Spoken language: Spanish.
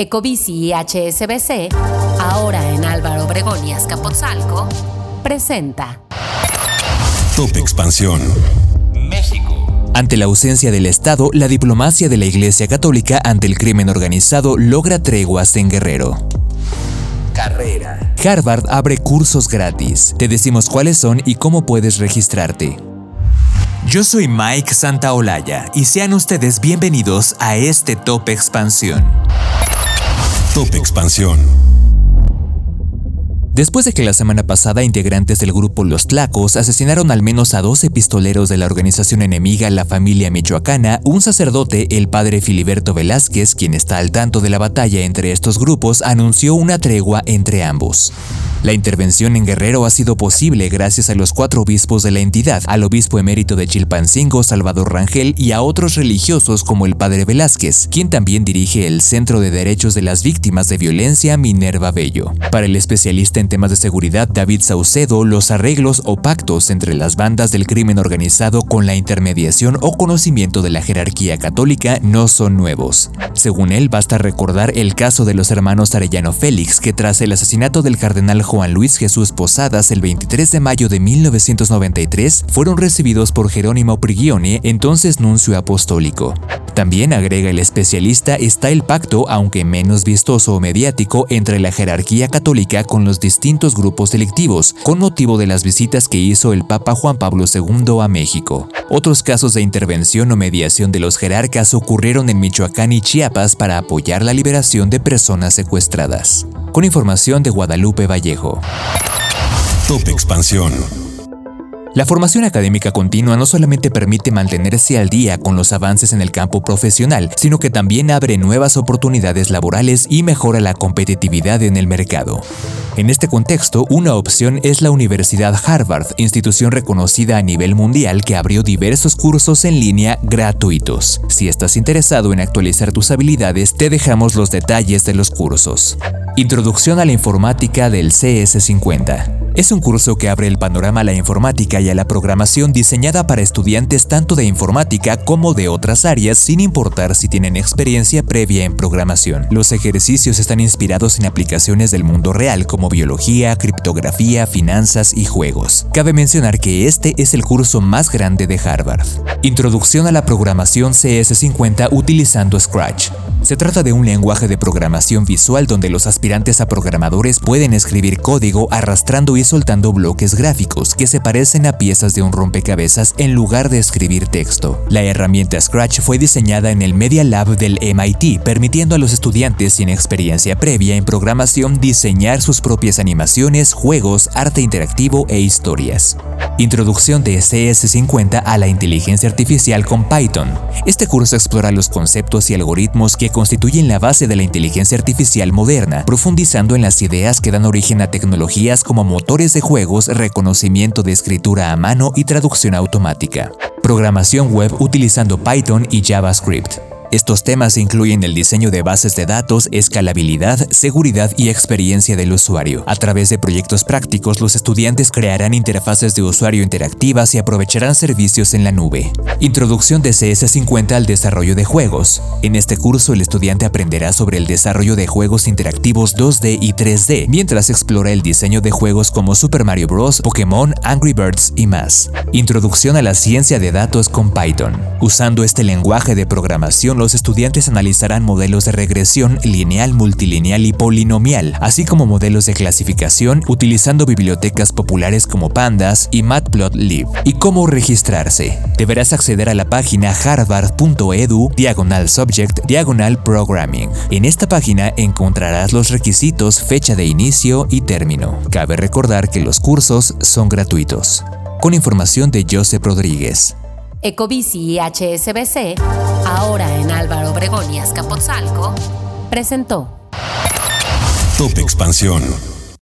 Ecobici y HSBC, ahora en Álvaro Obregón y Azcapotzalco, presenta Top Expansión. México. Ante la ausencia del Estado, la diplomacia de la Iglesia Católica ante el crimen organizado logra treguas en Guerrero. Carrera. Harvard abre cursos gratis. Te decimos cuáles son y cómo puedes registrarte. Yo soy Mike Santaolalla y sean ustedes bienvenidos a este Top Expansión. Expansión. Después de que la semana pasada integrantes del grupo Los Tlacos asesinaron al menos a 12 pistoleros de la organización enemiga La Familia Michoacana, un sacerdote, el padre Filiberto Velázquez, quien está al tanto de la batalla entre estos grupos, anunció una tregua entre ambos. La intervención en Guerrero ha sido posible gracias a los cuatro obispos de la entidad, al obispo emérito de Chilpancingo, Salvador Rangel, y a otros religiosos como el padre Velázquez, quien también dirige el Centro de Derechos de las Víctimas de Violencia Minerva Bello. Para el especialista temas de seguridad David Saucedo, los arreglos o pactos entre las bandas del crimen organizado con la intermediación o conocimiento de la jerarquía católica no son nuevos. Según él, basta recordar el caso de los hermanos Arellano Félix, que tras el asesinato del cardenal Juan Luis Jesús Posadas el 23 de mayo de 1993 fueron recibidos por Jerónimo Prigione, entonces nuncio apostólico. También, agrega el especialista, está el pacto, aunque menos vistoso o mediático, entre la jerarquía católica con los distintos grupos delictivos, con motivo de las visitas que hizo el Papa Juan Pablo II a México. Otros casos de intervención o mediación de los jerarcas ocurrieron en Michoacán y Chiapas para apoyar la liberación de personas secuestradas. Con información de Guadalupe Vallejo. Top Expansión. La formación académica continua no solamente permite mantenerse al día con los avances en el campo profesional, sino que también abre nuevas oportunidades laborales y mejora la competitividad en el mercado. En este contexto, una opción es la Universidad Harvard, institución reconocida a nivel mundial que abrió diversos cursos en línea gratuitos. Si estás interesado en actualizar tus habilidades, te dejamos los detalles de los cursos. Introducción a la informática del CS50. Es un curso que abre el panorama a la informática y a la programación diseñada para estudiantes tanto de informática como de otras áreas sin importar si tienen experiencia previa en programación. Los ejercicios están inspirados en aplicaciones del mundo real como biología, criptografía, finanzas y juegos. Cabe mencionar que este es el curso más grande de Harvard. Introducción a la programación CS50 utilizando Scratch. Se trata de un lenguaje de programación visual donde los aspirantes a programadores pueden escribir código arrastrando y soltando bloques gráficos que se parecen a piezas de un rompecabezas en lugar de escribir texto. La herramienta Scratch fue diseñada en el Media Lab del MIT, permitiendo a los estudiantes sin experiencia previa en programación diseñar sus propias animaciones, juegos, arte interactivo e historias. Introducción de CS50 a la inteligencia artificial con Python. Este curso explora los conceptos y algoritmos que constituyen la base de la inteligencia artificial moderna, profundizando en las ideas que dan origen a tecnologías como motores de juegos, reconocimiento de escritura a mano y traducción automática. Programación web utilizando Python y JavaScript. Estos temas incluyen el diseño de bases de datos, escalabilidad, seguridad y experiencia del usuario. A través de proyectos prácticos, los estudiantes crearán interfaces de usuario interactivas y aprovecharán servicios en la nube. Introducción de CS50 al desarrollo de juegos. En este curso, el estudiante aprenderá sobre el desarrollo de juegos interactivos 2D y 3D, mientras explora el diseño de juegos como Super Mario Bros., Pokémon, Angry Birds y más. Introducción a la ciencia de datos con Python. Usando este lenguaje de programación, los estudiantes analizarán modelos de regresión lineal, multilineal y polinomial, así como modelos de clasificación utilizando bibliotecas populares como Pandas y Matplotlib. ¿Y cómo registrarse? Deberás acceder a la página harvard.edu diagonal subject diagonal programming. En esta página encontrarás los requisitos, fecha de inicio y término. Cabe recordar que los cursos son gratuitos. Con información de Joseph Rodríguez. Ecobici y HSBC, ahora en Álvaro Obregón y Azcapotzalco, presentó Top Expansión.